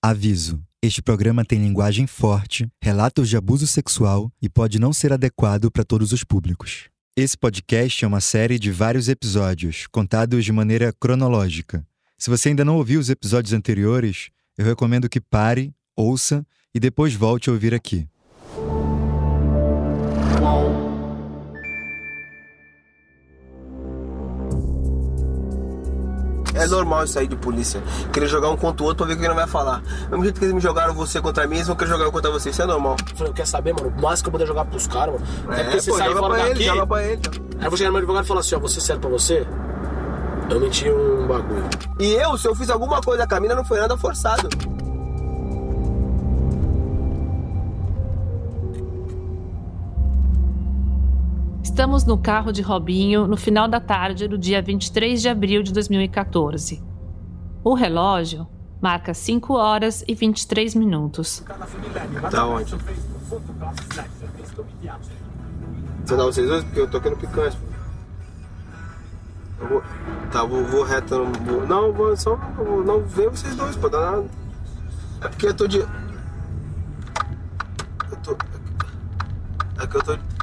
Aviso: este programa tem linguagem forte, relatos de abuso sexual e pode não ser adequado para todos os públicos. Esse podcast é uma série de vários episódios, contados de maneira cronológica. Se você ainda não ouviu os episódios anteriores, eu recomendo que pare, ouça e depois volte a ouvir aqui. É normal isso aí de polícia. Querer jogar um contra o outro pra ver o que ele não vai falar. Do mesmo jeito que eles me jogaram você contra mim, eles vão querer jogar eu contra você. Isso é normal. Eu falei, eu quero saber, mano, o máximo que eu puder jogar pros caras, mano. É, porque você pô, sai joga fora pra ele, daqui. joga pra ele. Aí eu vou chegar no meu advogado e falar assim, ó, você sério pra você? Eu menti um bagulho. E eu, se eu fiz alguma coisa com a mina, não foi nada forçado. Estamos no carro de Robinho no final da tarde do dia 23 de abril de 2014. O relógio marca 5 horas e 23 minutos. Tá onde? Você dá vocês dois? Porque eu tô aqui no picanha. Eu vou, tá, vou, vou reto. vou, não, vou só. Vou, não ver vocês dois, pô, dá nada. É porque eu tô de. Eu tô. É que eu tô.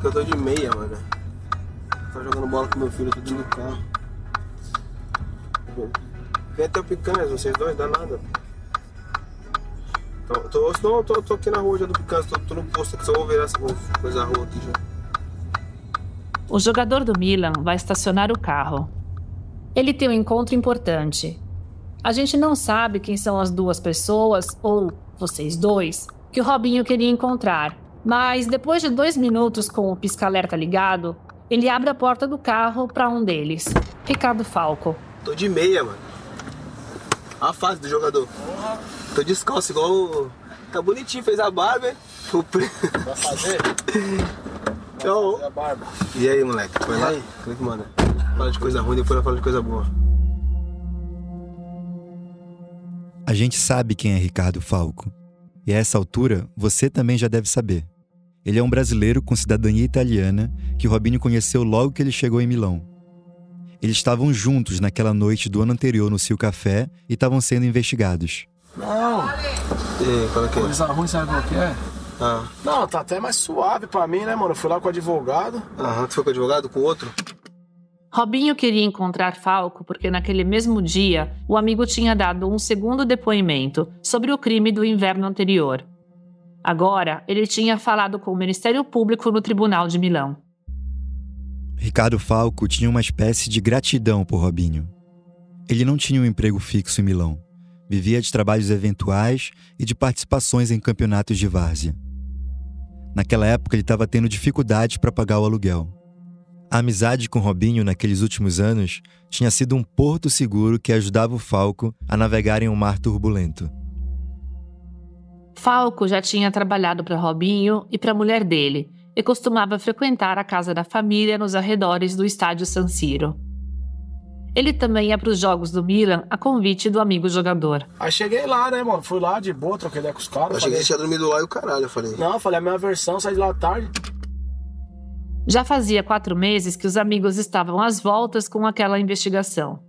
É que eu tô de meia, mano. Tá jogando bola com meu filho, tô do carro. Vem até o picanha, vocês dois, dá nada. Tô, tô, tô, tô aqui na rua já do Picanha, tô, tô no posto aqui, só vou virar essa coisa rua aqui já. O jogador do Milan vai estacionar o carro. Ele tem um encontro importante. A gente não sabe quem são as duas pessoas, ou vocês dois, que o Robinho queria encontrar. Mas depois de dois minutos com o pisca-alerta ligado, ele abre a porta do carro para um deles, Ricardo Falco. Tô de meia, mano. A fase do jogador. Tô descalço, igual. o- Tá bonitinho, fez a barba, hein? O Vai fazer? Então, a barba. E aí, moleque? Foi lá? Como é que manda? Fala de coisa ruim, depois fala de coisa boa. A gente sabe quem é Ricardo Falco. E a essa altura, você também já deve saber. Ele é um brasileiro com cidadania italiana que Robinho conheceu logo que ele chegou em Milão. Eles estavam juntos naquela noite do ano anterior no Sil Café e estavam sendo investigados. Não, E aí, fala o quê? coisa ruim, sabe qual que é? Ah, Não, tá até mais suave pra mim, né, mano? Eu fui lá com o advogado. aham, tu foi com o advogado, com o outro? Robinho queria encontrar Falco porque naquele mesmo dia o amigo tinha dado um segundo depoimento sobre o crime do inverno anterior. Agora, ele tinha falado com o Ministério Público no Tribunal de Milão. Ricardo Falco tinha uma espécie de gratidão por Robinho. Ele não tinha um emprego fixo em Milão. Vivia de trabalhos eventuais e de participações em campeonatos de várzea. Naquela época, ele estava tendo dificuldades para pagar o aluguel. A amizade com Robinho naqueles últimos anos tinha sido um porto seguro que ajudava o Falco a navegar em um mar turbulento. Falco já tinha trabalhado para Robinho e para a mulher dele e costumava frequentar a casa da família nos arredores do estádio San Siro. Ele também ia para os jogos do Milan a convite do amigo jogador. Aí cheguei lá, né, mano? Fui lá de boa, troquei ideia com os caras. Eu cheguei falei- e tinha dormido lá e o caralho, eu falei. Não, eu falei a minha versão, saí de lá à tarde. Já fazia quatro meses que os amigos estavam às voltas com aquela investigação.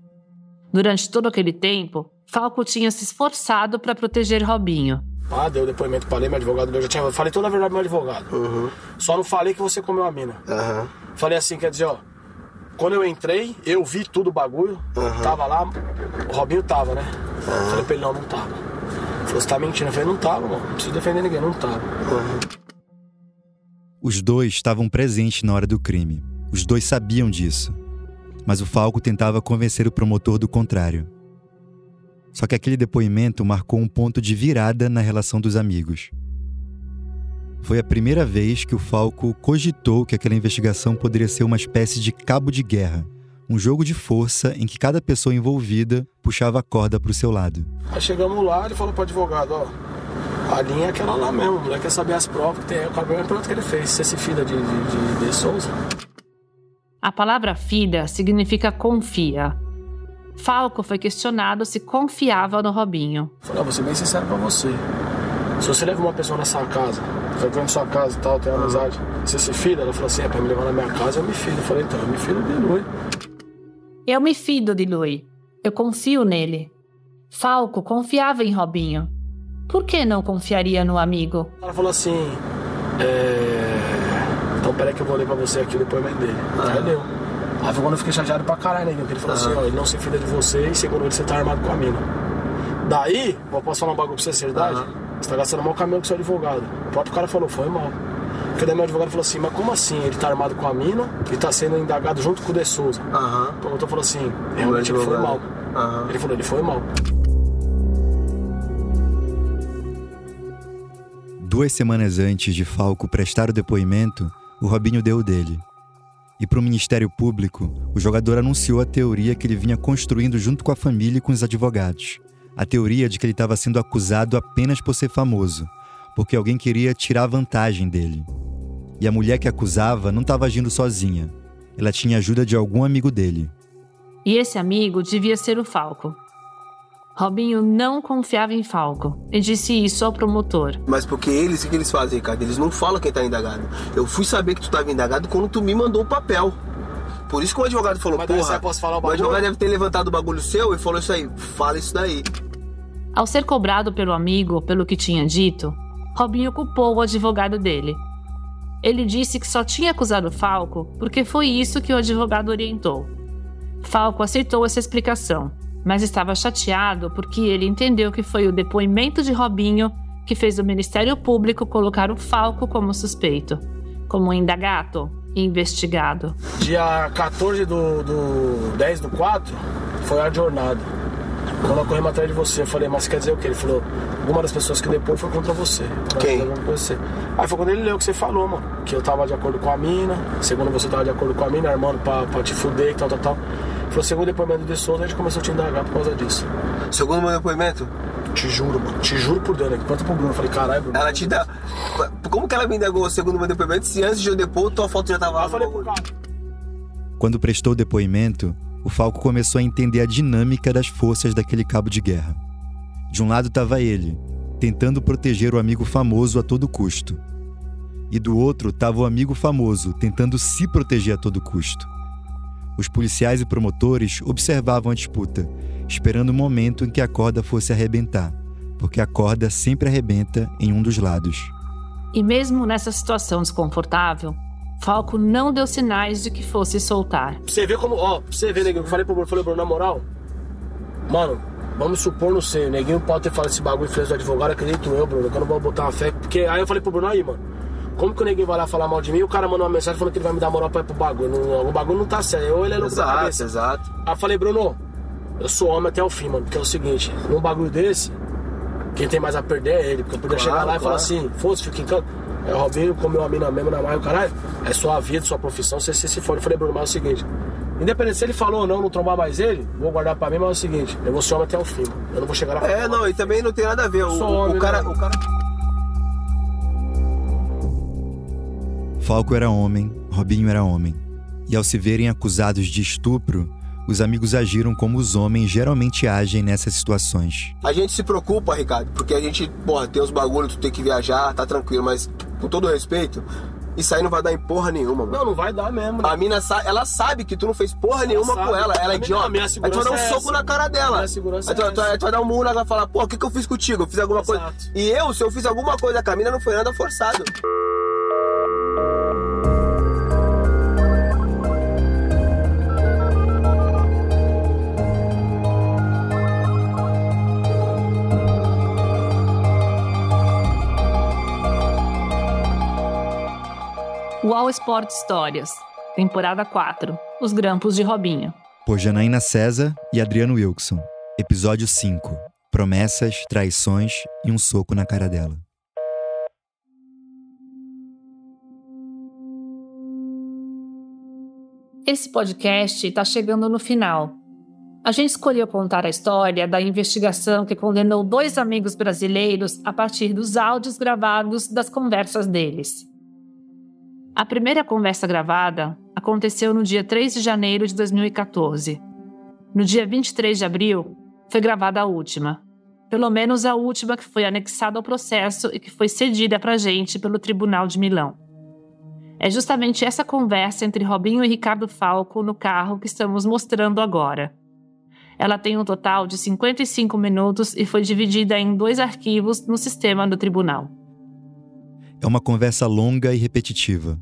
Durante todo aquele tempo, Falco tinha se esforçado para proteger Robinho. Ah, deu depoimento, falei, meu advogado, eu já tinha. Falei toda a verdade meu advogado. Uhum. Só não falei que você comeu a mina. Aham. Falei assim, quer dizer, ó. Quando eu entrei, eu vi tudo o bagulho, Aham. tava lá, o Robinho tava, né? Falei pra ele, não, não tava. Ele falou, você tá mentindo? Eu falei, não tava, mano. Não preciso defender ninguém, não tava. Os dois estavam presentes na hora do crime. Os dois sabiam disso. Mas o Falco tentava convencer o promotor do contrário. Só que aquele depoimento marcou um ponto de virada na relação dos amigos. Foi a primeira vez que o Falco cogitou que aquela investigação poderia ser uma espécie de cabo de guerra, um jogo de força em que cada pessoa envolvida puxava a corda para o seu lado. Aí chegamos lá, ele falou pro advogado, ó. A linha é aquela lá mesmo, o moleque quer saber as provas que tem. O cabelo é pergunta que ele fez, se esse filho de, de, de, de Souza. A palavra filha significa confia. Falco foi questionado se confiava no Robinho. Falei, ó, vou ser bem sincero pra você. Se você leva uma pessoa na sua casa, frequenta sua casa e tal, tem amizade, você se filha? Ela falou assim, é pra me levar na minha casa, eu me filho. Eu falei, então, eu me filho de noite. Eu me fido de Lui. Eu confio nele. Falco confiava em Robinho. Por que não confiaria no amigo? Ela falou assim: é... Então peraí que eu vou ler pra você aqui o depoimento dele. Ah. Aí deu. Aí foi quando eu fiquei chateado pra caralho, né? Porque ele falou Ah. assim: ó, ele não se fida de você e segundo ele você tá armado com a mina. Daí, eu posso falar um bagulho pra você, seriedade? Ah. Você tá gastando mal caminho com seu advogado. O próprio cara falou: foi mal. Porque daí meu advogado falou assim: mas como assim? Ele tá armado com a mina e tá sendo indagado junto com o De Souza. Aham. Então eu falou assim: realmente ele foi mal. Aham. Ele falou: ele foi mal. Duas semanas antes de Falco prestar o depoimento, o Robinho deu o dele. E para o Ministério Público, o jogador anunciou a teoria que ele vinha construindo junto com a família e com os advogados. A teoria de que ele estava sendo acusado apenas por ser famoso, porque alguém queria tirar vantagem dele. E a mulher que acusava não estava agindo sozinha. Ela tinha ajuda de algum amigo dele. E esse amigo devia ser o Falco. Robinho não confiava em Falco e disse isso ao promotor. Mas porque eles, o que eles fazem, Ricardo? Eles não falam quem tá indagado. Eu fui saber que tu tava indagado quando tu me mandou o papel. Por isso que o advogado falou, Mas porra, posso falar o o advogado deve ter levantado o bagulho seu e falou isso aí, fala isso daí. Ao ser cobrado pelo amigo pelo que tinha dito, Robinho culpou o advogado dele. Ele disse que só tinha acusado Falco porque foi isso que o advogado orientou. Falco aceitou essa explicação, mas estava chateado porque ele entendeu que foi o depoimento de Robinho que fez o Ministério Público colocar o Falco como suspeito, como indagado e investigado. Dia 14 do, do 10 do 4 foi a jornada. Quando nós corremos atrás de você, eu falei, mas quer dizer o quê? Ele falou, alguma das pessoas que depois foi contra você. Quem? Você. Aí foi quando ele leu o que você falou, mano. Que eu tava de acordo com a mina, segundo você tava de acordo com a mina, armando pra, pra te fuder e tal, tal, tal. Ele falou, segundo o depoimento de Souza, a gente começou a te indagar por causa disso. Segundo meu depoimento, Te juro, mano. Te juro por Deus, né? Quanto pro Bruno? Eu falei, caralho, Bruno. ela te dá. Como que ela me indagou segundo meu depoimento se antes de eu depor, tua foto já tava lá? eu falei pro cara. Quando prestou o depoimento, o Falco começou a entender a dinâmica das forças daquele cabo de guerra. De um lado estava ele, tentando proteger o amigo famoso a todo custo. E do outro estava o amigo famoso, tentando se proteger a todo custo. Os policiais e promotores observavam a disputa, esperando o momento em que a corda fosse arrebentar, porque a corda sempre arrebenta em um dos lados. E mesmo nessa situação desconfortável, Falco não deu sinais de que fosse soltar. Pra você ver como, ó, pra você ver, neguinho, eu falei pro Bruno, falei, Bruno, na moral, mano, vamos supor, não sei, o neguinho pode ter falado esse bagulho e fez do advogado, acredito eu, Bruno, que eu não vou botar uma fé, porque aí eu falei pro Bruno, aí, mano, como que o neguinho vai lá falar mal de mim e o cara manda uma mensagem falando que ele vai me dar moral pra ir pro bagulho, não, o bagulho não tá certo, ou ele é louco da Exato, cabeça. exato. Aí eu falei, Bruno, eu sou homem até o fim, mano, porque é o seguinte, num bagulho desse, quem tem mais a perder é ele, porque eu podia Claro, chegar lá e falar claro. assim, fosse, fica em canto. É o Robinho comeu a mina mesmo na maio, caralho. É sua vida, sua profissão, você se, se for. Eu falei, Bruno, mas é o seguinte. Independente se ele falou ou não, não trombar mais ele, vou guardar pra mim, mas é o seguinte, eu vou ser homem até o fim, mano. Eu não vou chegar lá É, não, e também não tem nada a ver. O, sou o homem, cara, né? o cara. Falco era homem, Robinho era homem. E ao se verem acusados de estupro, os amigos agiram como os homens geralmente agem nessas situações. A gente se preocupa, Ricardo, porque a gente, porra, tem os bagulhos, tu tem que viajar, tá tranquilo, mas com todo respeito, isso aí não vai dar em porra nenhuma, mano. Não, não vai dar mesmo, né? A mina, sa- ela sabe que tu não fez porra nenhuma sabe. com ela, ela é idiota. Aí tu vai dar um é soco essa. na cara dela. Minha segurança Aí tu, é tu- essa. tu vai dar um murro, ela vai falar, pô, o que, que eu fiz contigo? Eu fiz alguma coisa. Exato. E eu, se eu fiz alguma coisa com a mina, não foi nada forçado. All Sport Histórias, temporada 4, Os Grampos de Robinho. Por Janaína César e Adriano Wilson. Episódio 5. Promessas, traições e um soco na cara dela. Esse podcast está chegando no final. A gente escolheu contar a história da investigação que condenou dois amigos brasileiros a partir dos áudios gravados das conversas deles. A primeira conversa gravada aconteceu no dia 3 de janeiro de 2014. No dia 23 de abril, foi gravada a última. Pelo menos a última que foi anexada ao processo e que foi cedida para gente pelo Tribunal de Milão. É justamente essa conversa entre Robinho e Ricardo Falco no carro que estamos mostrando agora. Ela tem um total de 55 minutos e foi dividida em dois arquivos no sistema do tribunal. É uma conversa longa e repetitiva.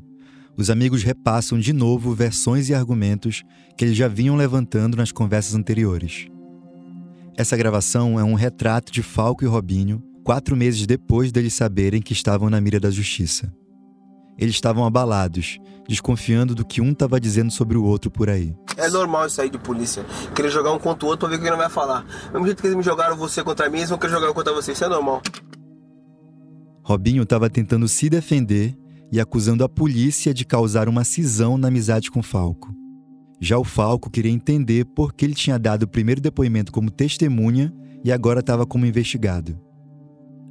Os amigos repassam de novo versões e argumentos que eles já vinham levantando nas conversas anteriores. Essa gravação é um retrato de Falco e Robinho, quatro meses depois deles saberem que estavam na mira da justiça. Eles estavam abalados, desconfiando do que um estava dizendo sobre o outro por aí. É normal isso aí de polícia. Querer jogar um contra o outro pra ver o que ele vai falar. Do mesmo jeito que eles me jogaram você contra mim, eles vão querer jogar eu contra você. Isso é normal. Robinho estava tentando se defender e acusando a polícia de causar uma cisão na amizade com Falco. Já o Falco queria entender por que ele tinha dado o primeiro depoimento como testemunha e agora estava como investigado.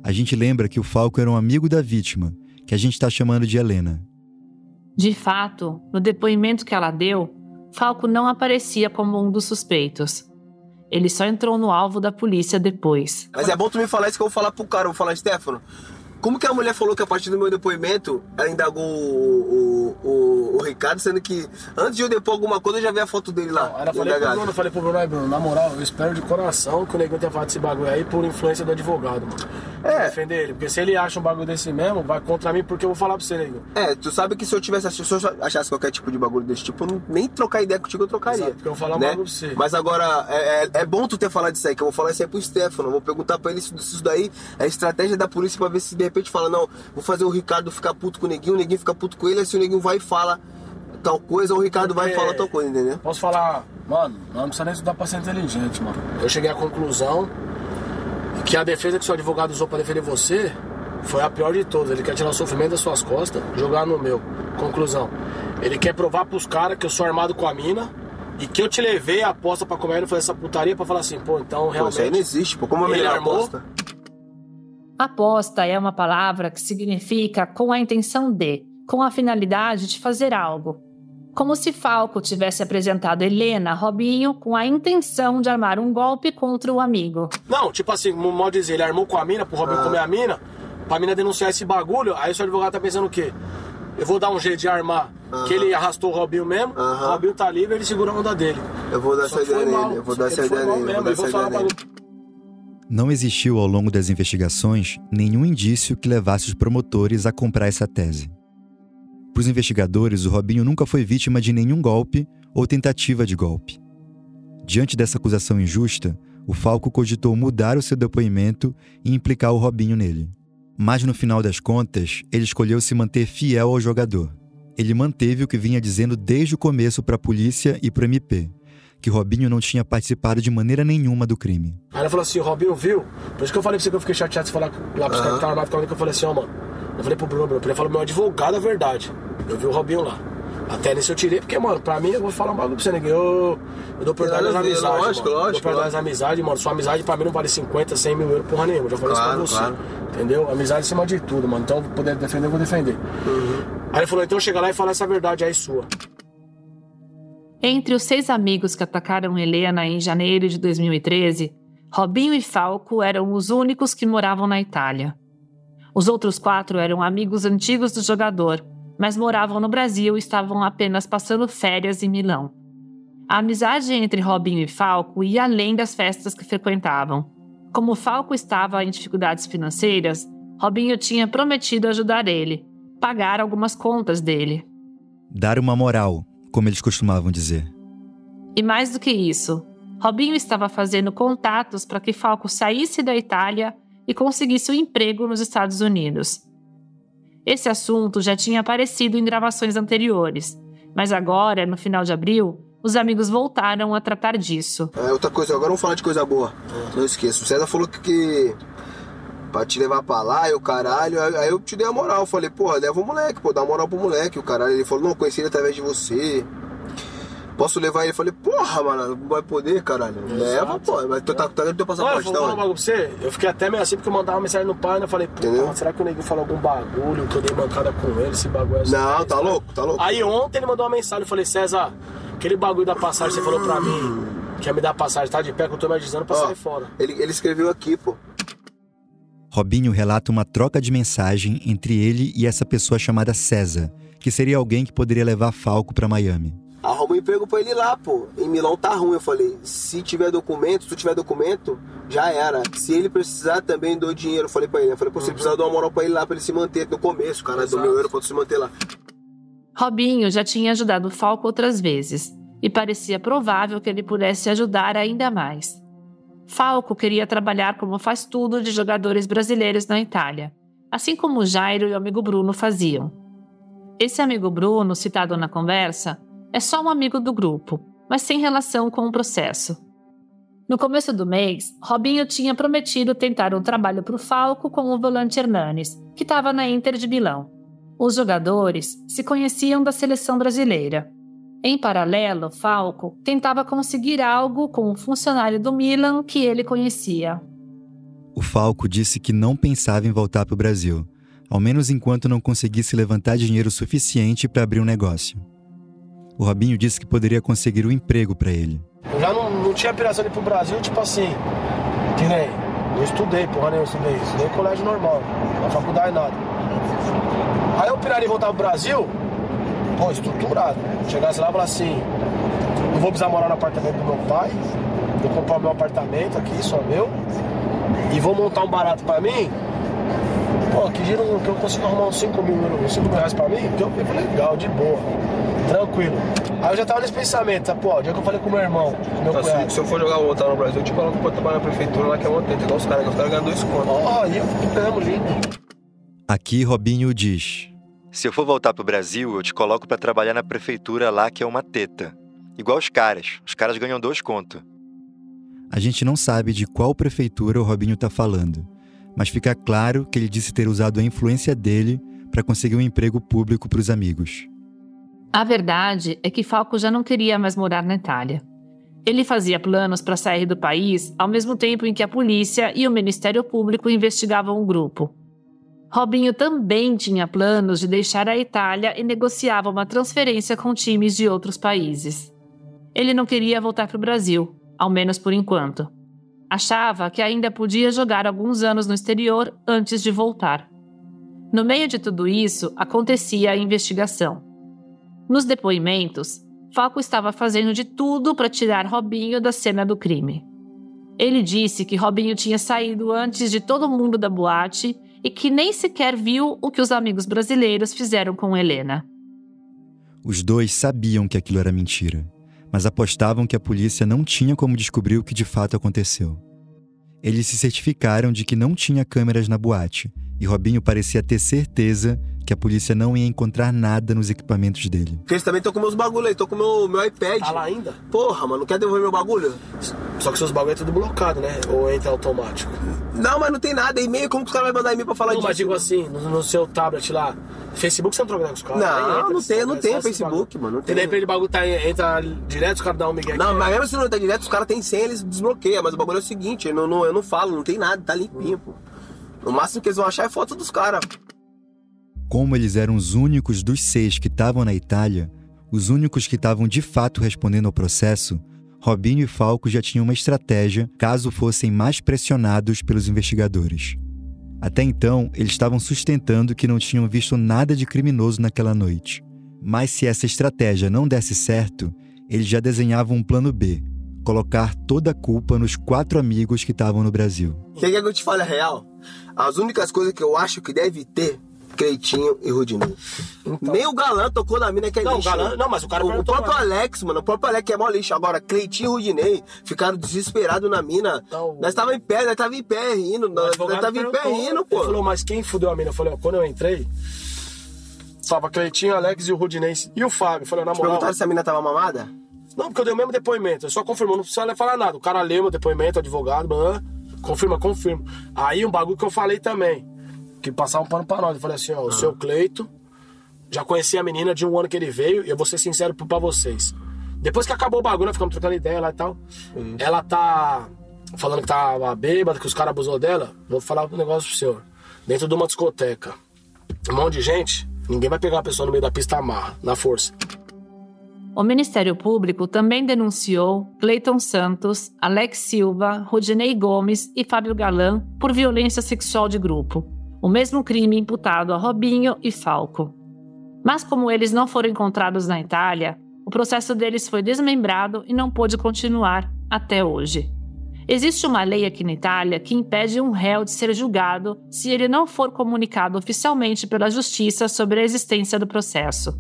A gente lembra que o Falco era um amigo da vítima que a gente está chamando de Helena. De fato, no depoimento que ela deu, Falco não aparecia como um dos suspeitos. Ele só entrou no alvo da polícia depois. Mas é bom tu me falar isso que eu vou falar pro cara, eu vou falar, Stefano. Como que a mulher falou que a partir do meu depoimento ela indagou o, o, o, o Ricardo, sendo que antes de eu depor alguma coisa eu já vi a foto dele lá. Não, ela falei pro Bruno, falei pro Bruno, Bruno, na moral, eu espero de coração que o negão tenha falado desse bagulho aí por influência do advogado, mano. É. Defender ele, porque se ele acha um bagulho desse mesmo, vai contra mim porque eu vou falar pra você, nego. É, tu sabe que se eu tivesse se eu achasse qualquer tipo de bagulho desse tipo, eu não, nem trocar ideia contigo eu trocaria. Exato, porque eu vou falar um né? bagulho pra você. Mas agora, é, é, é, bom tu ter falado isso aí, que eu vou falar isso aí pro Stefano. Eu vou perguntar pra ele se isso daí é estratégia da polícia pra ver se repente fala, não, vou fazer o Ricardo ficar puto com o neguinho, o neguinho fica puto com ele, aí se o neguinho vai e fala tal coisa, o Ricardo Porque vai e fala tal coisa, entendeu? Posso falar, mano, não precisa nem estudar pra ser inteligente, mano. Eu cheguei à conclusão que a defesa que seu advogado usou para defender você foi a pior de todas. Ele quer tirar o sofrimento das suas costas, jogar no meu. Conclusão. Ele quer provar pros caras que eu sou armado com a mina e que eu te levei a aposta pra comer e fazer essa putaria pra falar assim, pô, então realmente. Pô, isso aí não existe, pô. Como ele armou? Aposta? Aposta é uma palavra que significa com a intenção de, com a finalidade de fazer algo. Como se Falco tivesse apresentado Helena a Robinho com a intenção de armar um golpe contra o amigo. Não, tipo assim, modo dizer, ele armou com a mina pro Robinho ah. comer a mina, pra mina denunciar esse bagulho, aí o seu advogado tá pensando o quê? Eu vou dar um jeito de armar. Que ele arrastou o Robinho mesmo, o Robinho tá livre, ele segura a onda dele. Eu vou dar essa ideia nele, eu vou dar essa ideia nele. Eu vou dar essa Não existiu ao longo das investigações nenhum indício que levasse os promotores a comprar essa tese. Para os investigadores, o Robinho nunca foi vítima de nenhum golpe ou tentativa de golpe. Diante dessa acusação injusta, o Falco cogitou mudar o seu depoimento e implicar o Robinho nele. Mas no final das contas, ele escolheu se manter fiel ao jogador. Ele manteve o que vinha dizendo desde o começo para a polícia e para o MP, que Robinho não tinha participado de maneira nenhuma do crime. Aí ele falou assim: Robinho viu? Por isso que eu falei pra você que eu fiquei chateado de falar lá pros uhum. caras que estavam armados comigo, que eu falei assim: ó, oh, mano. Eu falei pro Bruno, Bruno, ele falou: meu advogado é verdade. Eu vi o Robinho lá. Até nesse eu tirei, porque, mano, pra mim, eu vou falar um bagulho pra você, ninguém. Eu, eu dou perdão das amizades. Lógico, mano. lógico. Eu dou perdão das amizades, mano. Sua amizade pra mim não vale 50, 100 mil euros, porra nenhuma. Eu já falei claro, isso pra você. Claro. Entendeu? Amizade acima de tudo, mano. Então, poder defender, eu vou defender. Uhum. Aí ele falou: então chega lá e fala essa verdade aí sua. Entre os seis amigos que atacaram Helena em janeiro de 2013, Robinho e Falco eram os únicos que moravam na Itália. Os outros quatro eram amigos antigos do jogador mas moravam no Brasil e estavam apenas passando férias em Milão. A amizade entre Robinho e Falco ia além das festas que frequentavam. Como Falco estava em dificuldades financeiras, Robinho tinha prometido ajudar ele, pagar algumas contas dele. Dar uma moral, como eles costumavam dizer. E mais do que isso, Robinho estava fazendo contatos para que Falco saísse da Itália e conseguisse um emprego nos Estados Unidos. Esse assunto já tinha aparecido em gravações anteriores, mas agora, no final de abril, os amigos voltaram a tratar disso. É, outra coisa, agora vamos falar de coisa boa. Não esqueça, o César falou que, que pra te levar pra lá e o caralho, aí eu te dei a moral. Falei, porra, leva o moleque, pô, dá uma moral pro moleque. O caralho, ele falou, não, conheci ele através de você. Posso levar ele? Eu falei, porra, mano, não vai poder, caralho. Exato. Leva, pô. Mas tu tá, tá no teu passaporte, Olha, eu um bagulho pra você. Eu fiquei até meio assim porque eu mandava uma mensagem no pai e eu falei, porra, será que o nego falou algum bagulho que eu dei mancada com ele? Esse bagulho é assim. Não, tá louco, tá louco. Aí ontem ele mandou uma mensagem, eu falei, César, aquele bagulho da passagem que você falou pra mim, quer me dar passagem, tá de pé que eu tô me avisando pra Ó, sair fora. Ele, ele escreveu aqui, pô. Robinho relata uma troca de mensagem entre ele e essa pessoa chamada César, que seria alguém que poderia levar Falco para Miami. arruma um emprego pra ele lá, pô. Em Milão tá ruim. Eu falei, se tiver documento, se tu tiver documento, já era. Se ele precisar também dou dinheiro, eu falei pra ele. Eu falei, pô, se ele precisar dar uma moral pra ele lá, pra ele se manter no começo, cara, do meu euro pra tu se manter lá. Robinho já tinha ajudado o Falco outras vezes e parecia provável que ele pudesse ajudar ainda mais. Falco queria trabalhar como faz tudo de jogadores brasileiros na Itália, assim como Jairo e o amigo Bruno faziam. Esse amigo Bruno, citado na conversa, é só um amigo do grupo, mas sem relação com o processo. No começo do mês, Robinho tinha prometido tentar um trabalho para o Falco com o volante Hernanes, que estava na Inter de Milão. Os jogadores se conheciam da seleção brasileira. Em paralelo, Falco tentava conseguir algo com um funcionário do Milan que ele conhecia. O Falco disse que não pensava em voltar para o Brasil, ao menos enquanto não conseguisse levantar dinheiro suficiente para abrir um negócio. O Robinho disse que poderia conseguir um emprego para ele. Eu já não, não tinha aspiração de ir pro Brasil, tipo assim, que nem. Eu estudei, porra, nem eu estudei. Estudei em colégio normal, na faculdade nada. Aí eu piraria voltar pro Brasil, pô, estruturado. Chegasse lá e falasse assim, não vou precisar morar no apartamento do meu pai, vou comprar o meu apartamento aqui, só meu, e vou montar um barato pra mim, pô, que giro que eu consigo arrumar uns 5 mil, uns 5 mil reais pra mim, eu fico legal, de boa, tranquilo. Aí eu já tava nesse pensamento, sabe, pô, o dia que eu falei com meu irmão, com meu Tá, se, se eu for jogar voltar no Brasil, eu te coloco pra trabalhar na prefeitura lá que é uma teta, igual os caras, os caras ganham dois contos. ó, aí eu ganhamos lindo. Aqui Robinho diz: Se eu for voltar pro Brasil, eu te coloco para trabalhar na prefeitura lá que é uma teta. Igual os caras. Os caras ganham dois conto. A gente não sabe de qual prefeitura o Robinho tá falando, mas fica claro que ele disse ter usado a influência dele para conseguir um emprego público para os amigos. A verdade é que Falco já não queria mais morar na Itália. Ele fazia planos para sair do país ao mesmo tempo em que a polícia e o Ministério Público investigavam o grupo. Robinho também tinha planos de deixar a Itália e negociava uma transferência com times de outros países. Ele não queria voltar para o Brasil, ao menos por enquanto. Achava que ainda podia jogar alguns anos no exterior antes de voltar. No meio de tudo isso, acontecia a investigação. Nos depoimentos, Falco estava fazendo de tudo para tirar Robinho da cena do crime. Ele disse que Robinho tinha saído antes de todo mundo da boate e que nem sequer viu o que os amigos brasileiros fizeram com Helena. Os dois sabiam que aquilo era mentira, mas apostavam que a polícia não tinha como descobrir o que de fato aconteceu. Eles se certificaram de que não tinha câmeras na boate, e Robinho parecia ter certeza que a polícia não ia encontrar nada nos equipamentos dele. Porque eles também estão com meus bagulho aí, tô com meu, meu iPad. Tá lá ainda? Porra, mano, não quer devolver meu bagulho? Só que seus bagulho é tudo blocado, né? Ou entra automático. Não, mas não tem nada. E-mail, como que os caras vão mandar e-mail pra falar Não, disso? mas digo assim, no, no seu tablet lá, Facebook você não troca com os caras? Não, Aí entra, não tem, não é tem Facebook, mano, não E tem. daí pra ele bagulho tá, entra direto, os caras dão um migué Não, aqui. mas mesmo se não tá direto, os caras têm senha, eles desbloqueiam. Mas o bagulho é o seguinte, eu não, não- eu não falo, não tem nada, tá limpinho, pô. No máximo que eles vão achar é foto dos caras. Como eles eram os únicos dos seis que estavam na Itália, os únicos que estavam de fato respondendo ao processo, Robinho e Falco já tinham uma estratégia caso fossem mais pressionados pelos investigadores. Até então, eles estavam sustentando que não tinham visto nada de criminoso naquela noite. Mas se essa estratégia não desse certo, eles já desenhavam um plano B: colocar toda a culpa nos quatro amigos que estavam no Brasil. Quer que eu te fale a real? As únicas coisas que eu acho que deve ter, Cleitinho e Rudinei. Nem o Galã tocou na mina que é Então. Não, o lixo. Galã- não, mas o cara O, o próprio lá. Alex, mano, o próprio Alex é mó lixo. Agora, Cleitinho e Rudinei ficaram desesperados na mina. Não, o- Nós tava em pé, nós tava em pé rindo. Nós, nós tava em pé rindo, Ele pô. falou, mas quem fudeu a mina? Eu falei, ó, quando eu entrei, tava Cleitinho, Alex e o Rudinense e o Fábio. Eu falei, na moral. Perguntaram se a mina tava mamada? Não, porque eu dei o mesmo depoimento. Eu só confirmou, não precisa falar nada. O cara leu meu depoimento, advogado, blá, confirma, confirma. Aí um bagulho que eu falei também, que passar um pano pra nós. Eu falei assim, ó, o seu Cleito, já conheci a menina de um ano que ele veio, e eu vou ser sincero pra vocês. Depois que acabou o bagulho, nós ficamos trocando ideia lá e tal. Ela tá falando que tá bêbada, que os caras abusou dela. Vou falar um negócio pro senhor. Dentro de uma discoteca, um monte de gente, ninguém vai pegar uma pessoa no meio da pista amarra, na força. O Ministério Público também denunciou Cleiton Santos, Alex Silva, Rodinei Gomes e Fábio Galan por violência sexual de grupo, o mesmo crime imputado a Robinho e Falco. Mas como eles não foram encontrados na Itália, o processo deles foi desmembrado e não pôde continuar até hoje. Existe uma lei aqui na Itália que impede um réu de ser julgado se ele não for comunicado oficialmente pela justiça sobre a existência do processo.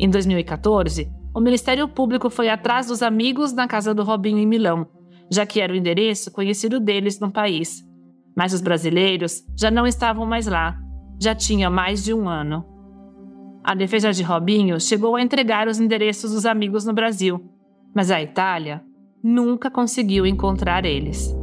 Em 2014, o Ministério Público foi atrás dos amigos na casa do Robinho em Milão, já que era o endereço conhecido deles no país. Mas os brasileiros já não estavam mais lá, já tinha mais de um ano. A defesa de Robinho chegou a entregar os endereços dos amigos no Brasil, mas a Itália nunca conseguiu encontrar eles.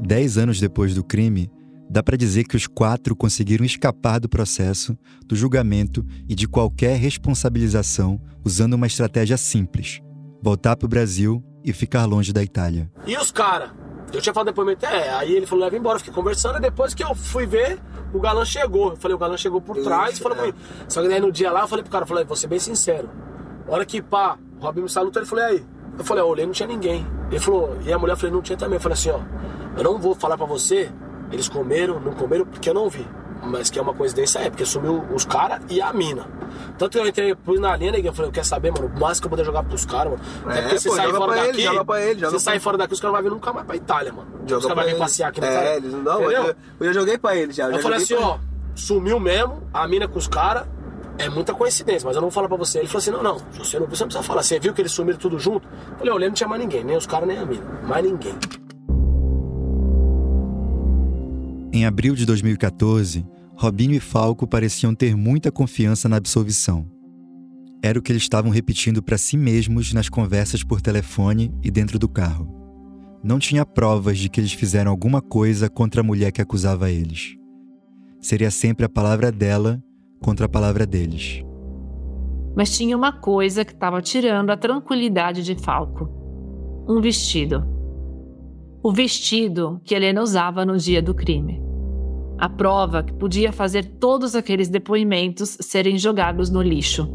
Dez anos depois do crime, dá para dizer que os quatro conseguiram escapar do processo, do julgamento e de qualquer responsabilização usando uma estratégia simples: voltar para o Brasil e ficar longe da Itália. E os caras? Eu tinha falado depoimento, é, aí ele falou, leva embora, fiquei conversando, e depois que eu fui ver, o galã chegou. Eu falei, o galã chegou por trás e falou é. Só que daí no dia lá, eu falei pro cara, eu falei, vou ser bem sincero, hora que pá, o Robinho me salutou, ele falou, e aí? Eu falei, eu olhei, não tinha ninguém. Ele falou, e a mulher, eu falei, não tinha também. Eu falei assim, ó, eu não vou falar pra você, eles comeram, não comeram, porque eu não vi. Mas que é uma coincidência, é, porque sumiu os caras e a mina. Tanto que eu entrei, pus na linha, e eu falei, eu quero saber, mano, o máximo que eu poder jogar pros caras, mano. É, é porque você sai fora daqui. Ele, joga pra ele, joga você sai fora daqui, os caras vão vir nunca mais pra Itália, mano. Joga os caras vão vir passear aqui na é, Itália. Eles, não, eu, eu, joguei pra ele já. Eu, eu falei assim, ó, sumiu mesmo, a mina com os caras. É muita coincidência, mas eu não vou falar pra você. Ele falou assim: não, não, você não precisa falar. Você viu que eles sumiram tudo junto? Eu falei: olha, não tinha mais ninguém, nem os caras, nem a mina. Mais ninguém. Em abril de 2014, Robinho e Falco pareciam ter muita confiança na absolvição. Era o que eles estavam repetindo para si mesmos nas conversas por telefone e dentro do carro. Não tinha provas de que eles fizeram alguma coisa contra a mulher que acusava eles. Seria sempre a palavra dela contra a palavra deles. Mas tinha uma coisa que estava tirando a tranquilidade de Falco: um vestido. O vestido que Helena usava no dia do crime. A prova que podia fazer todos aqueles depoimentos serem jogados no lixo.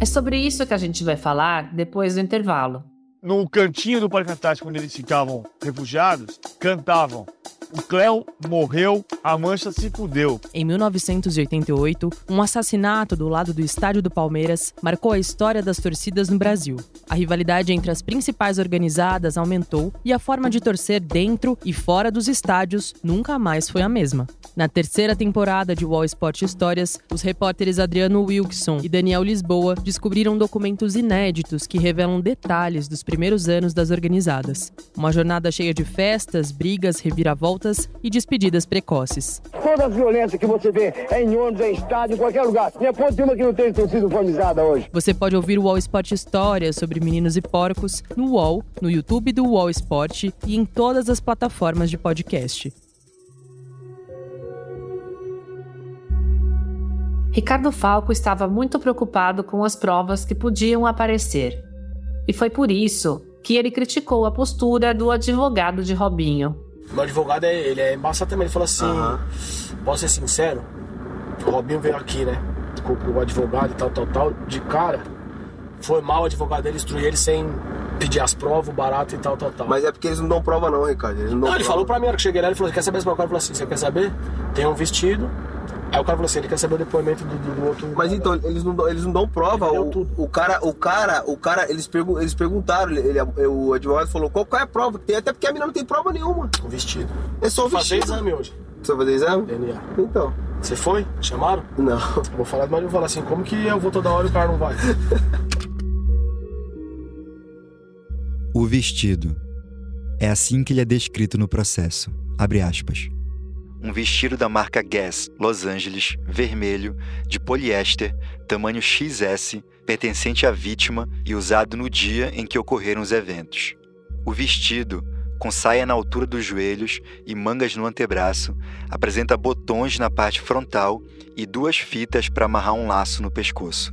É sobre isso que a gente vai falar depois do intervalo. No cantinho do Parque Antártico, onde eles ficavam refugiados, cantavam o Cléo morreu, a mancha se fudeu. Em 1988, um assassinato do lado do estádio do Palmeiras marcou a história das torcidas no Brasil. A rivalidade entre as principais organizadas aumentou e a forma de torcer dentro e fora dos estádios nunca mais foi a mesma. Na terceira temporada de Wall Sport Histórias, os repórteres Adriano Wilkson e Daniel Lisboa descobriram documentos inéditos que revelam detalhes dos primeiros anos das organizadas. Uma jornada cheia de festas, brigas, reviravoltas e despedidas precoces. Toda a violência que você vê é em ônibus, é em estádio, em qualquer lugar. Minha ponte uma que não tem uniformizada hoje. Você pode ouvir o UOL Esporte Histórias sobre meninos e porcos no UOL, no YouTube do UOL Esporte e em todas as plataformas de podcast. Ricardo Falco estava muito preocupado com as provas que podiam aparecer. E foi por isso que ele criticou a postura do advogado de Robinho. Meu advogado, é, ele é embaçado também. Ele falou assim: uhum. posso ser sincero? O Robinho veio aqui, né? Com, com, o advogado e tal, tal, tal. De cara, foi mal o advogado dele instruir ele sem pedir as provas, o barato e tal, tal, tal. Mas é porque eles não dão prova, não, Ricardo. Eles não, não ele falou pra mim, na hora que cheguei lá, ele falou: quer saber? O cara falou assim: você quer saber? Tem um vestido, Aí o cara falou assim, ele quer saber o depoimento do, do, outro. Mas então, eles não, dão, eles não dão prova. O, o, cara, o cara, o cara, eles, pergun eles perguntaram, ele, o advogado falou, qual, qual é a prova tem? Até porque a menina não tem prova nenhuma. O vestido. É só o vestido. fazer exame hoje. Você vai fazer exame? DNA. Então. Você foi? Chamaram? Não. Vou falar, mas eu vou falar assim, como que eu vou toda hora e o cara não vai? o vestido. É assim que ele é descrito no processo. Abre aspas um vestido da marca Guess, Los Angeles, vermelho, de poliéster, tamanho XS, pertencente à vítima e usado no dia em que ocorreram os eventos. O vestido, com saia na altura dos joelhos e mangas no antebraço, apresenta botões na parte frontal e duas fitas para amarrar um laço no pescoço.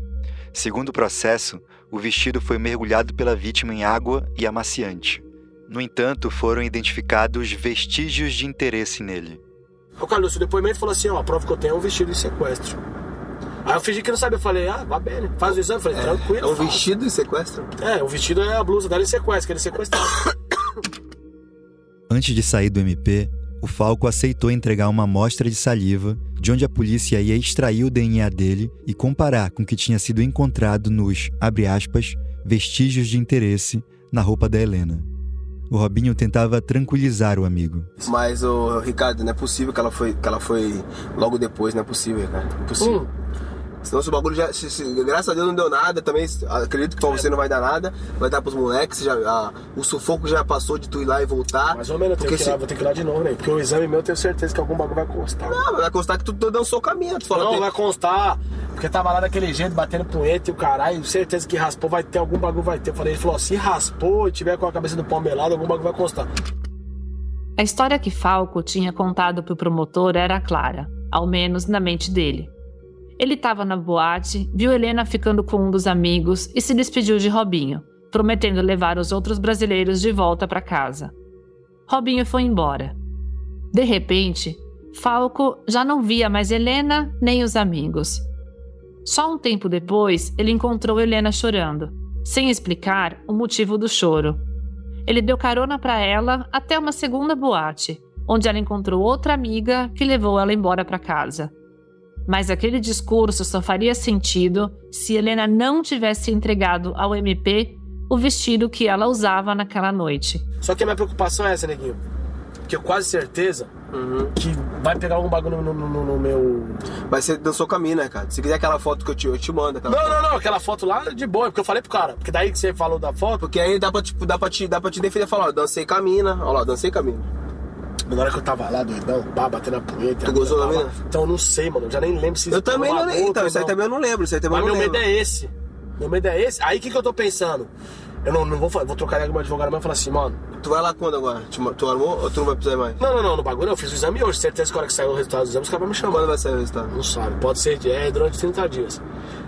Segundo o processo, o vestido foi mergulhado pela vítima em água e amaciante. No entanto, foram identificados vestígios de interesse nele. O Carlos, o depoimento falou assim: ó, a prova que eu tenho é um vestido de sequestro. Aí eu fingi que não sabia, eu falei, ah, vá bem, faz o exame, eu falei, é, tranquilo. É um vestido de sequestro? É, o vestido é a blusa dela em sequestro, que ele sequestrado. Antes de sair do MP, o Falco aceitou entregar uma amostra de saliva de onde a polícia ia extrair o DNA dele e comparar com o que tinha sido encontrado nos, abre aspas, vestígios de interesse na roupa da Helena. O Robinho tentava tranquilizar o amigo. Mas, o Ricardo, não é possível que ela foi, que ela foi logo depois, não é possível, cara. Impossível. Hum. Senão se o bagulho já. Se, se, graças a Deus não deu nada, também acredito que pra você não vai dar nada, vai dar pros moleques, já, a, o sufoco já passou de tu ir lá e voltar. Mais ou menos, eu tenho que ir lá, vou ter que ir lá de novo, né? Porque o exame meu eu tenho certeza que algum bagulho vai constar. Não, vai constar que tu, tu dançou o caminho. Tu não, que... vai constar. Porque tava lá daquele jeito, batendo punheta e o caralho, certeza que raspou, vai ter, algum bagulho vai ter. Eu falei, ele falou, se raspou e tiver com a cabeça do pau melado, algum bagulho vai constar. A história que Falco tinha contado pro promotor era clara, ao menos na mente dele. Ele estava na boate, viu Helena ficando com um dos amigos e se despediu de Robinho, prometendo levar os outros brasileiros de volta para casa. Robinho foi embora. De repente, Falco já não via mais Helena nem os amigos. Só um tempo depois, ele encontrou Helena chorando, sem explicar o motivo do choro. Ele deu carona para ela até uma segunda boate, onde ela encontrou outra amiga que levou ela embora para casa. Mas aquele discurso só faria sentido se Helena não tivesse entregado ao MP o vestido que ela usava naquela noite. Só que a minha preocupação é essa, neguinho. Que eu quase certeza uhum. que vai pegar algum bagulho no, no, no, meu. Mas você dançou caminho, né, cara? Se quiser aquela foto que eu te, eu te mando. Não, não, não, aquela foto lá é de boa, porque eu falei pro cara. Porque daí que você falou da foto. Porque aí dá pra, tipo, dá pra, te, dá pra te defender e falar, ó, dancei camina. Ó lá, dancei Na hora que eu tava lá, doidão, pá, batendo a punheta. Tu gostou da mina? Então eu não sei, mano. Eu já nem lembro se Eu também não lembro, então. Isso aí também eu não lembro. Isso aí também Mas eu não meu medo é esse. Meu medo é esse. Aí o que, que eu tô pensando? Eu não, não vou, vou trocar com o meu advogado mas e falar assim, mano. Tu vai lá quando agora? Tu, tu armou ou tu não vai precisar mais? Não, não, não, no bagulho eu fiz o exame hoje. Certeza que a hora que sair o resultado do exame, os caras vão me chamar. Quando vai sair o resultado? Não sabe. Pode ser é, durante 30 dias.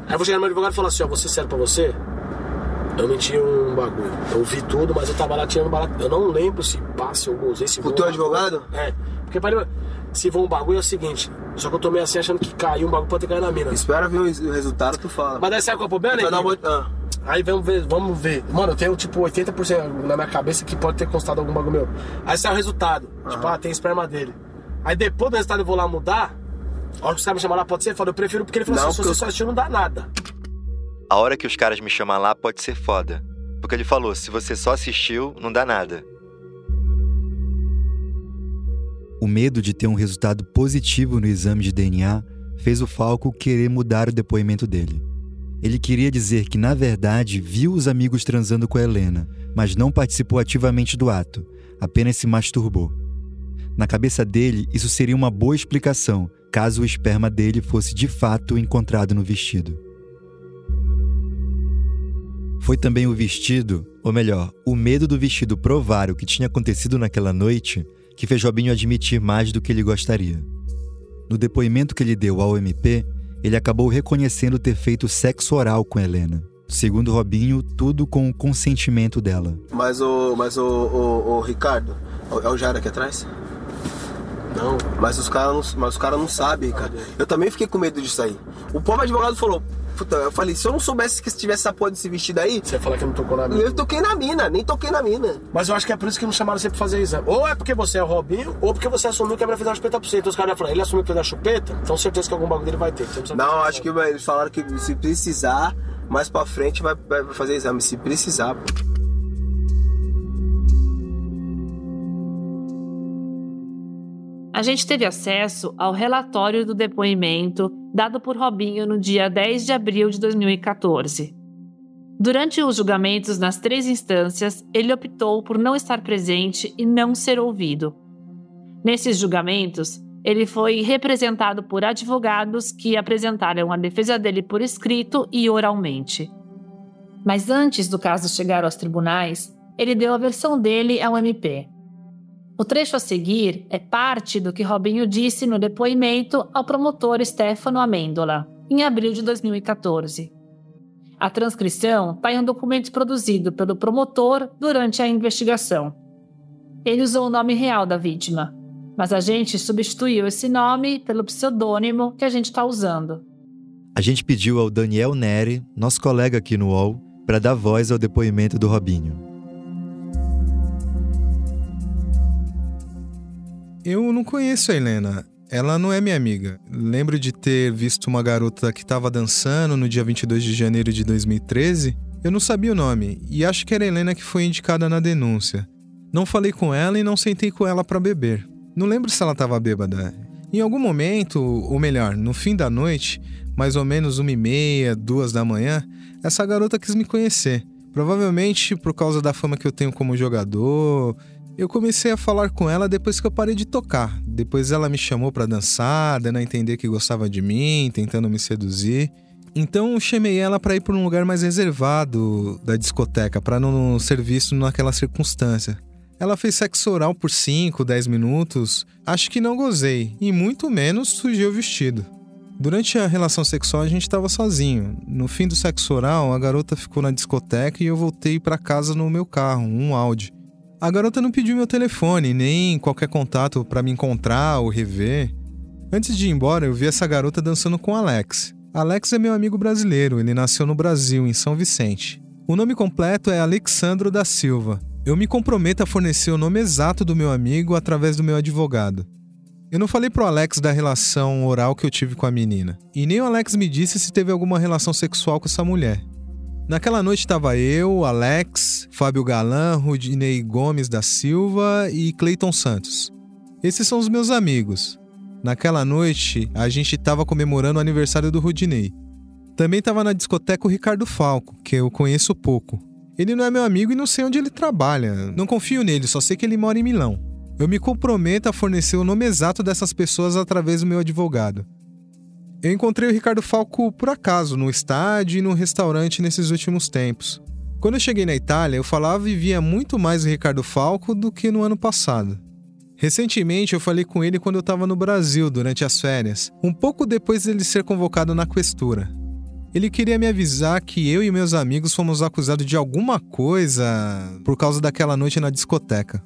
Aí eu vou chegar no meu advogado e falar assim, ó, vou ser sério pra você. Eu menti um bagulho. Eu vi tudo, mas eu tava lá tirando barato. Eu não lembro se passe ou gozei. Se o teu advogado? É. Porque para se for um bagulho é o seguinte, só que eu tô meio assim achando que caiu um bagulho pode ter caído na mina. Espera ver o resultado, tu fala. Mas daí sabe qual é o problema, né? Uma... Ah. Aí vamos ver, vamos ver. Mano, eu tenho tipo 80% na minha cabeça que pode ter constado algum bagulho meu. Aí sai o resultado. Uhum. Tipo, ah, tem esperma dele. Aí depois do resultado eu vou lá mudar. A hora que os caras me chamam lá, pode ser? Eu falo, eu prefiro porque ele falou não, assim, se você só assistiu, não dá nada. A hora que os caras me chamam lá pode ser foda. Porque ele falou, se você só assistiu, não dá nada. O medo de ter um resultado positivo no exame de DNA fez o Falco querer mudar o depoimento dele. Ele queria dizer que, na verdade, viu os amigos transando com a Helena, mas não participou ativamente do ato, apenas se masturbou. Na cabeça dele, isso seria uma boa explicação caso o esperma dele fosse de fato encontrado no vestido. Foi também o vestido, ou melhor, o medo do vestido provar o que tinha acontecido naquela noite, que fez Robinho admitir mais do que ele gostaria. No depoimento que ele deu ao MP, ele acabou reconhecendo ter feito sexo oral com Helena. Segundo Robinho, tudo com o consentimento dela. Mas o. Mas o, o, o Ricardo, é o Jairo aqui atrás? Não. Mas os caras não, mas os cara não sabem, cara. Eu também fiquei com medo disso aí. O povo advogado falou, Puta, eu falei, se eu não soubesse que tivesse essa porra desse vestido aí. Você ia falar que não tocou na mina. Eu toquei na mina, nem toquei na mina. Mas eu acho que é por isso que não chamaram você pra fazer exame. Ou é porque você é o Robinho, ou porque você assumiu que a mulher fez uma chupeta pra você. Então os caras falaram, ele assumiu que fez uma chupeta, então certeza que algum bagulho dele vai ter. Não, não acho que eles falaram que se precisar, mais pra frente vai, vai fazer exame. Se precisar. A gente teve acesso ao relatório do depoimento dado por Robinho no dia 10 de abril de 2014. Durante os julgamentos nas três instâncias, ele optou por não estar presente e não ser ouvido. Nesses julgamentos, ele foi representado por advogados que apresentaram a defesa dele por escrito e oralmente. Mas antes do caso chegar aos tribunais, ele deu a versão dele ao MP. O trecho a seguir é parte do que Robinho disse no depoimento ao promotor Stefano Amêndola, em abril de 2014. A transcrição está em um documento produzido pelo promotor durante a investigação. Ele usou o nome real da vítima, mas a gente substituiu esse nome pelo pseudônimo que a gente está usando. A gente pediu ao Daniel Neri, nosso colega aqui no UOL, para dar voz ao depoimento do Robinho. Eu não conheço a Helena. ela não é minha amiga. Lembro de ter visto uma garota que estava dançando no dia 22 de janeiro de 2013. Eu não sabia o nome e acho que era a Helena que foi indicada na denúncia. Não falei com ela e não sentei com ela para beber. Não lembro se ela estava bêbada. Em algum momento, ou melhor, no fim da noite, mais ou menos uma e meia, duas da manhã, essa garota quis me conhecer. Provavelmente por causa da fama que eu tenho como jogador. Eu comecei a falar com ela depois que eu parei de tocar. Depois ela me chamou para dançar, dando a entender que gostava de mim, tentando me seduzir. Então chamei ela para ir para um lugar mais reservado da discoteca, para não ser visto naquela circunstância. Ela fez sexo oral por 5, 10 minutos. Acho que não gozei, e muito menos sujei o vestido. Durante a relação sexual a gente estava sozinho. No fim do sexo oral, a garota ficou na discoteca e eu voltei para casa no meu carro, um Audi. A garota não pediu meu telefone, nem qualquer contato para me encontrar ou rever. Antes de ir embora, eu vi essa garota dançando com Alex. Alex é meu amigo brasileiro, ele nasceu no Brasil, em São Vicente. O nome completo é Alexandro da Silva. Eu me comprometo a fornecer o nome exato do meu amigo através do meu advogado. Eu não falei pro Alex da relação oral que eu tive com a menina. E nem o Alex me disse se teve alguma relação sexual com essa mulher. Naquela noite estava eu, Alex, Fábio Galan, Rudinei Gomes da Silva e Cleiton Santos. Esses são os meus amigos. Naquela noite, a gente estava comemorando o aniversário do Rudinei. Também estava na discoteca o Ricardo Falco, que eu conheço pouco. Ele não é meu amigo e não sei onde ele trabalha. Não confio nele, só sei que ele mora em Milão. Eu me comprometo a fornecer o nome exato dessas pessoas através do meu advogado. Eu encontrei o Ricardo Falco por acaso, no estádio e no restaurante nesses últimos tempos. Quando eu cheguei na Itália, eu falava e via muito mais o Ricardo Falco do que no ano passado. Recentemente eu falei com ele quando eu estava no Brasil durante as férias, um pouco depois dele ser convocado na questura. Ele queria me avisar que eu e meus amigos fomos acusados de alguma coisa por causa daquela noite na discoteca.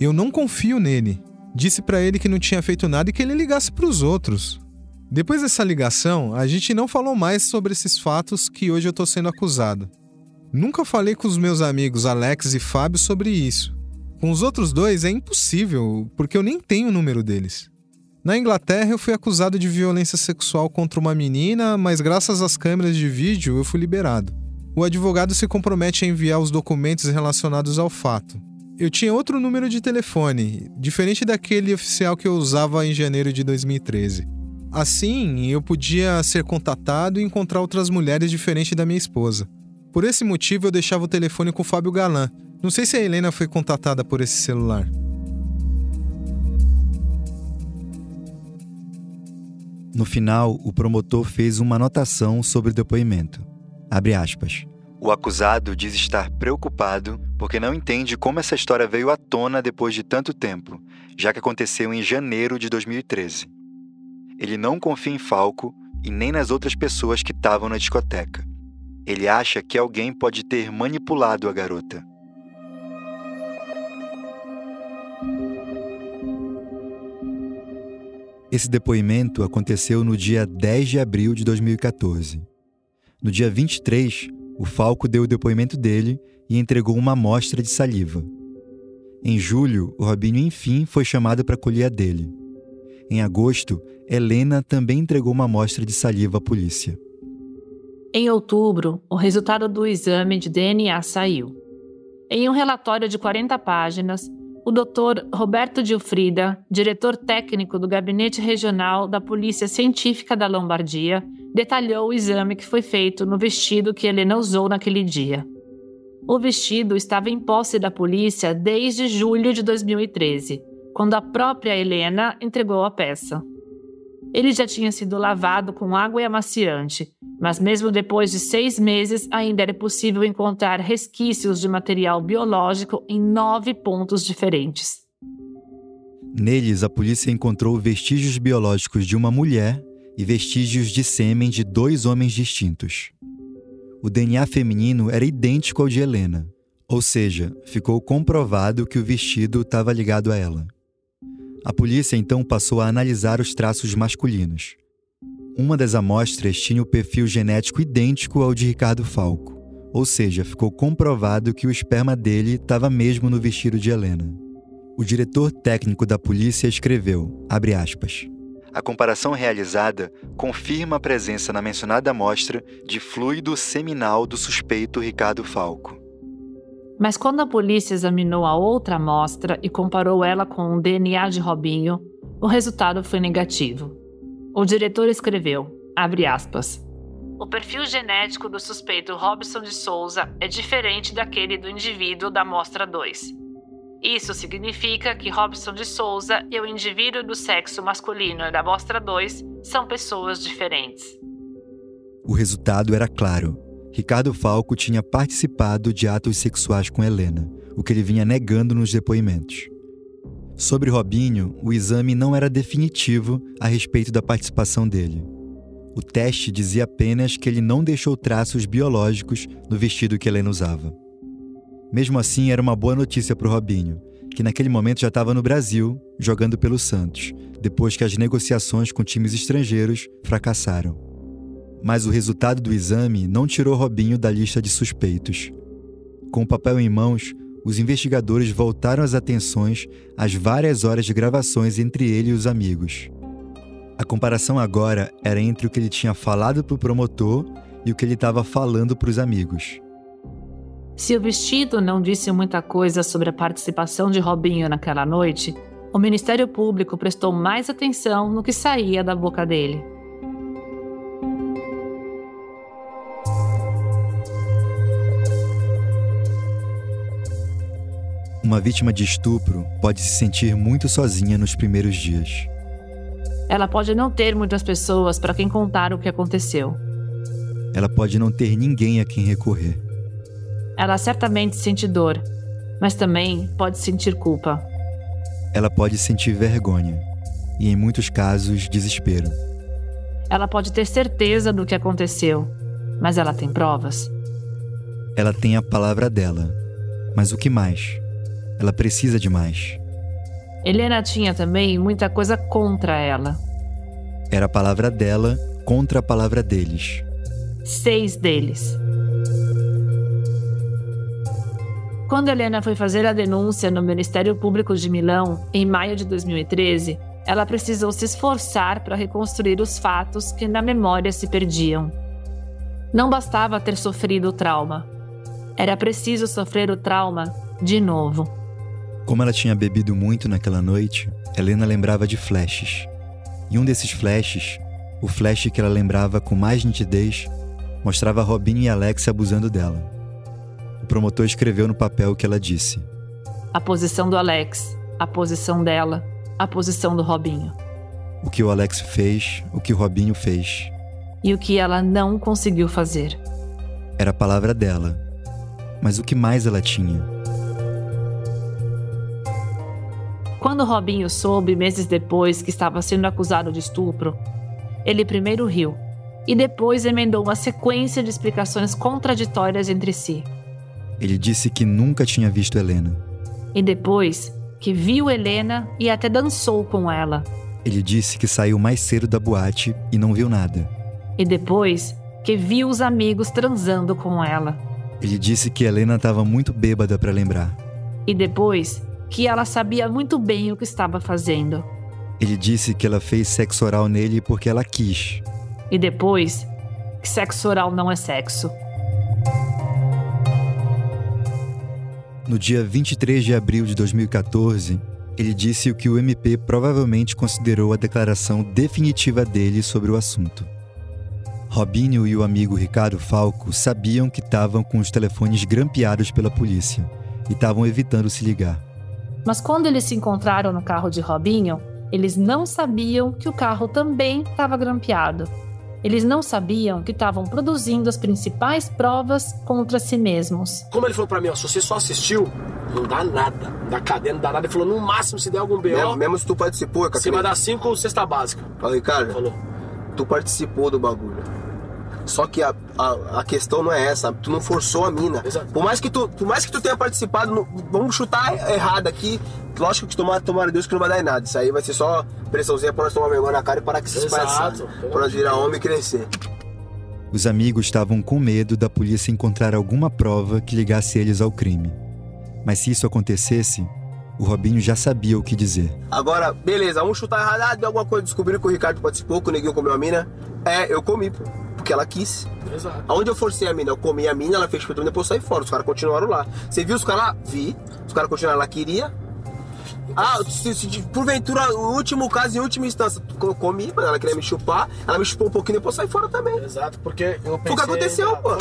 Eu não confio nele. Disse para ele que não tinha feito nada e que ele ligasse para os outros. Depois dessa ligação, a gente não falou mais sobre esses fatos que hoje eu tô sendo acusado. Nunca falei com os meus amigos Alex e Fábio sobre isso. Com os outros dois é impossível, porque eu nem tenho o número deles. Na Inglaterra, eu fui acusado de violência sexual contra uma menina, mas graças às câmeras de vídeo eu fui liberado. O advogado se compromete a enviar os documentos relacionados ao fato. Eu tinha outro número de telefone, diferente daquele oficial que eu usava em janeiro de 2013. Assim, eu podia ser contatado e encontrar outras mulheres diferentes da minha esposa. Por esse motivo, eu deixava o telefone com o Fábio Galan. Não sei se a Helena foi contatada por esse celular. No final, o promotor fez uma anotação sobre o depoimento. Abre aspas. O acusado diz estar preocupado porque não entende como essa história veio à tona depois de tanto tempo, já que aconteceu em janeiro de 2013. Ele não confia em Falco e nem nas outras pessoas que estavam na discoteca. Ele acha que alguém pode ter manipulado a garota. Esse depoimento aconteceu no dia 10 de abril de 2014. No dia 23, o Falco deu o depoimento dele e entregou uma amostra de saliva. Em julho, o Robinho enfim foi chamado para colher a dele. Em agosto, Helena também entregou uma amostra de saliva à polícia. Em outubro, o resultado do exame de DNA saiu. Em um relatório de 40 páginas, o Dr. Roberto Gilfrida, diretor técnico do Gabinete Regional da Polícia Científica da Lombardia, detalhou o exame que foi feito no vestido que Helena usou naquele dia. O vestido estava em posse da polícia desde julho de 2013, quando a própria Helena entregou a peça. Ele já tinha sido lavado com água e amaciante, mas mesmo depois de seis meses ainda era possível encontrar resquícios de material biológico em nove pontos diferentes. Neles, a polícia encontrou vestígios biológicos de uma mulher e vestígios de sêmen de dois homens distintos. O DNA feminino era idêntico ao de Helena, ou seja, ficou comprovado que o vestido estava ligado a ela. A polícia então passou a analisar os traços masculinos. Uma das amostras tinha o perfil genético idêntico ao de Ricardo Falco, ou seja, ficou comprovado que o esperma dele estava mesmo no vestido de Helena. O diretor técnico da polícia escreveu, aspas, a comparação realizada confirma a presença na mencionada amostra de fluido seminal do suspeito Ricardo Falco. Mas quando a polícia examinou a outra amostra e comparou ela com o DNA de Robinho, o resultado foi negativo. O diretor escreveu, aspas, o perfil genético do suspeito Robson de Souza é diferente daquele do indivíduo da amostra 2. Isso significa que Robson de Souza e o indivíduo do sexo masculino da amostra 2 são pessoas diferentes. O resultado era claro. Ricardo Falco tinha participado de atos sexuais com Helena, o que ele vinha negando nos depoimentos. Sobre Robinho, o exame não era definitivo a respeito da participação dele. O teste dizia apenas que ele não deixou traços biológicos no vestido que Helena usava. Mesmo assim, era uma boa notícia para o Robinho, que naquele momento já estava no Brasil, jogando pelo Santos, depois que as negociações com times estrangeiros fracassaram. Mas o resultado do exame não tirou Robinho da lista de suspeitos. Com o papel em mãos, os investigadores voltaram as atenções às várias horas de gravações entre ele e os amigos. A comparação agora era entre o que ele tinha falado para o promotor e o que ele estava falando para os amigos. Se o vestido não disse muita coisa sobre a participação de Robinho naquela noite, o Ministério Público prestou mais atenção no que saía da boca dele. Uma vítima de estupro pode se sentir muito sozinha nos primeiros dias. Ela pode não ter muitas pessoas para quem contar o que aconteceu. Ela pode não ter ninguém a quem recorrer. Ela certamente sente dor, mas também pode sentir culpa. Ela pode sentir vergonha e, em muitos casos, desespero. Ela pode ter certeza do que aconteceu, mas ela tem provas. Ela tem a palavra dela, mas o que mais? Ela precisa de mais. Helena tinha também muita coisa contra ela. Era a palavra dela contra a palavra deles. Seis deles. Quando Helena foi fazer a denúncia no Ministério Público de Milão, em maio de 2013, ela precisou se esforçar para reconstruir os fatos que na memória se perdiam. Não bastava ter sofrido o trauma. Era preciso sofrer o trauma de novo. Como ela tinha bebido muito naquela noite, Helena lembrava de flashes. E um desses flashes, o flash que ela lembrava com mais nitidez, mostrava Robin e Alex abusando dela promotor escreveu no papel o que ela disse. A posição do Alex, a posição dela, a posição do Robinho. O que o Alex fez, o que o Robinho fez. E o que ela não conseguiu fazer. Era a palavra dela. Mas o que mais ela tinha? Quando Robinho soube, meses depois, que estava sendo acusado de estupro, ele primeiro riu e depois emendou uma sequência de explicações contraditórias entre si. Ele disse que nunca tinha visto Helena. E depois, que viu Helena e até dançou com ela. Ele disse que saiu mais cedo da boate e não viu nada. E depois, que viu os amigos transando com ela. Ele disse que Helena estava muito bêbada para lembrar. E depois, que ela sabia muito bem o que estava fazendo. Ele disse que ela fez sexo oral nele porque ela quis. E depois, que sexo oral não é sexo. No dia 23 de abril de 2014, ele disse o que o MP provavelmente considerou a declaração definitiva dele sobre o assunto. Robinho e o amigo Ricardo Falco sabiam que estavam com os telefones grampeados pela polícia e estavam evitando se ligar. Mas quando eles se encontraram no carro de Robinho, eles não sabiam que o carro também estava grampeado eles não sabiam que estavam produzindo as principais provas contra si mesmos. Como ele falou para mim, ó, se você só assistiu, não dá nada. Da cadeia não dá nada. Ele falou, no máximo, se der algum B.O. Mesmo, mesmo se tu participou, cara. Você vai dar cinco cesta básica. Falei, cara, falou. tu participou do bagulho. Só que a, a, a, questão não é essa, tu não forçou a mina. Exato. Por mais que tu, por mais que tu tenha participado, no, vamos chutar errado aqui. Lógico que tomar, tomara Deus que não vai dar em nada. Isso aí vai ser só pressãozinha pra nós tomar vergonha na cara e parar que se expressar. Pra nós virar homem e crescer. Os amigos estavam com medo da polícia encontrar alguma prova que ligasse eles ao crime. Mas se isso acontecesse, o Robinho já sabia o que dizer. Agora, beleza, vamos chutar errado. Ah, deu alguma coisa, descobriram que o Ricardo participou, que o neguinho comeu a mina. É, eu comi, pô. Porque ela quis. Exato. Aonde eu forcei a mina, eu comi a mina, ela fez pra mim, depois eu saí fora. Os caras continuaram lá. Você viu os caras lá? Vi. Os caras continuaram lá, queria. Ah, se, se, porventura, o último caso, em última instância, eu comi, ela queria me chupar, ela me chupou um pouquinho, depois eu saí fora também. Exato, porque eu pensei... Foi o que aconteceu, pô.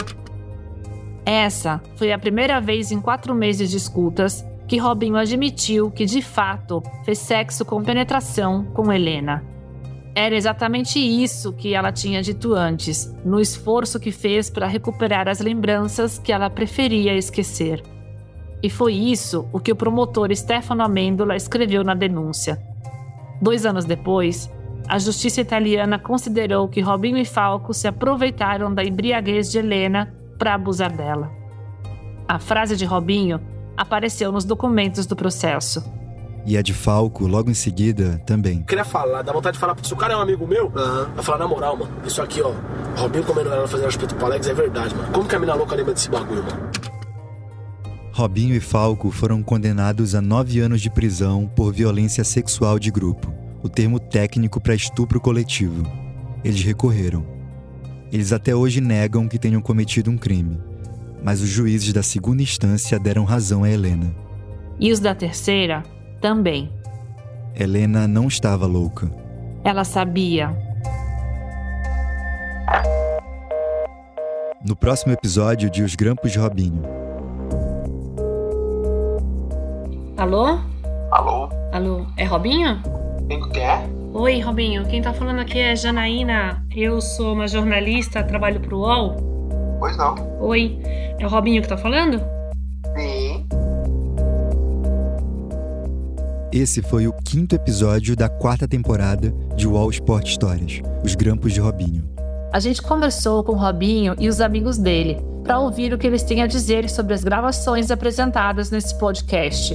Essa foi a primeira vez em quatro meses de escutas que Robinho admitiu que, de fato, fez sexo com penetração com Helena. Era exatamente isso que ela tinha dito antes, no esforço que fez para recuperar as lembranças que ela preferia esquecer. E foi isso o que o promotor Stefano Amendola escreveu na denúncia. Dois anos depois, a justiça italiana considerou que Robinho e Falco se aproveitaram da embriaguez de Helena para abusar dela. A frase de Robinho apareceu nos documentos do processo. E a de Falco, logo em seguida, também. Queria falar, dá vontade de falar, se o cara é um amigo meu, Aham. eu falar na moral, mano, isso aqui, ó, Robinho comendo ela fazendo respeito pro Alex é verdade, mano. Como que a mina louca lembra desse bagulho, mano? Robinho e Falco foram condenados a nove anos de prisão por violência sexual de grupo, o termo técnico para estupro coletivo. Eles recorreram. Eles até hoje negam que tenham cometido um crime, mas os juízes da segunda instância deram razão a Helena. E os da terceira também. Helena não estava louca. Ela sabia. No próximo episódio de Os Grampos de Robinho. Alô? Alô? Alô, é Robinho? Quem que é? Oi, Robinho. Quem tá falando aqui é Janaína. Eu sou uma jornalista, trabalho pro UOL. Pois não. Oi, é o Robinho que tá falando? Esse foi o quinto episódio da quarta temporada de Wall Sport Histórias, Os Grampos de Robinho. A gente conversou com Robinho e os amigos dele para ouvir o que eles têm a dizer sobre as gravações apresentadas nesse podcast.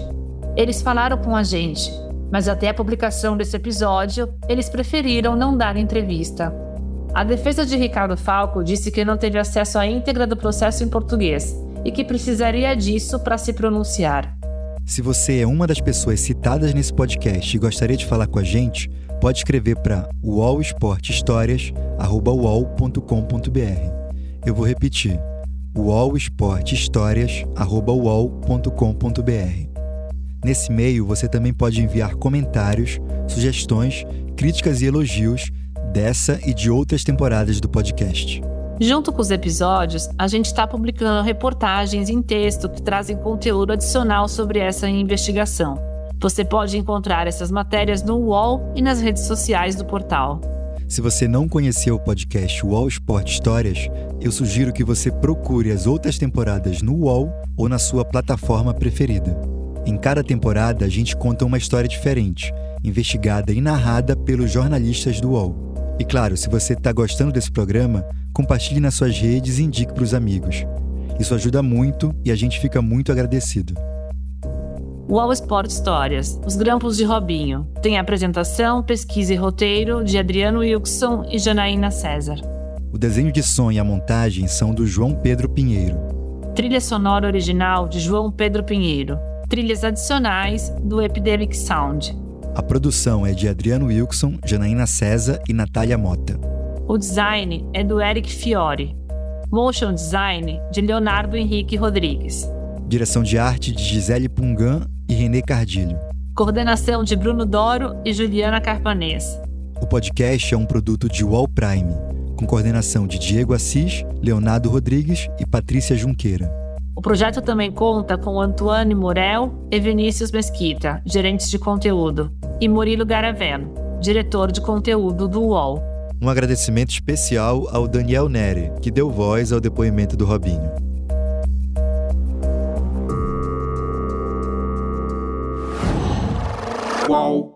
Eles falaram com a gente, mas até a publicação desse episódio, eles preferiram não dar entrevista. A defesa de Ricardo Falco disse que não teve acesso à íntegra do processo em português e que precisaria disso para se pronunciar. Se você é uma das pessoas citadas nesse podcast e gostaria de falar com a gente, pode escrever para wallsporthistórias@uol.com.br. Eu vou repetir: wallsporthistórias@uol.com.br. Nesse e-mail você também pode enviar comentários, sugestões, críticas e elogios dessa e de outras temporadas do podcast. Junto com os episódios, a gente está publicando reportagens em texto que trazem conteúdo adicional sobre essa investigação. Você pode encontrar essas matérias no UOL e nas redes sociais do portal. Se você não conheceu o podcast UOL Sport Histórias, eu sugiro que você procure as outras temporadas no UOL ou na sua plataforma preferida. Em cada temporada, a gente conta uma história diferente, investigada e narrada pelos jornalistas do UOL. E claro, se você está gostando desse programa, compartilhe nas suas redes e indique para os amigos. Isso ajuda muito e a gente fica muito agradecido. UOL Sport Histórias, Os Grampos de Robinho. Tem apresentação, pesquisa e roteiro de Adriano Wilson e Janaína César. O desenho de som e a montagem são do João Pedro Pinheiro. Trilha sonora original de João Pedro Pinheiro. Trilhas adicionais do Epidemic Sound. A produção é de Adriano Wilson, Janaína César e Natália Mota. O design é do Eric Fiore. Motion design de Leonardo Henrique Rodrigues. Direção de arte de Gisele Pungan e Renê Cardilho. Coordenação de Bruno Doro e Juliana Carpanês. O podcast é um produto de Wall Prime, com coordenação de Diego Assis, Leonardo Rodrigues e Patrícia Junqueira. O projeto também conta com Antoine Morel e Vinícius Mesquita, gerentes de conteúdo, e Murilo Garaveno, diretor de conteúdo do UOL. Um agradecimento especial ao Daniel Neri, que deu voz ao depoimento do Robinho. Qual?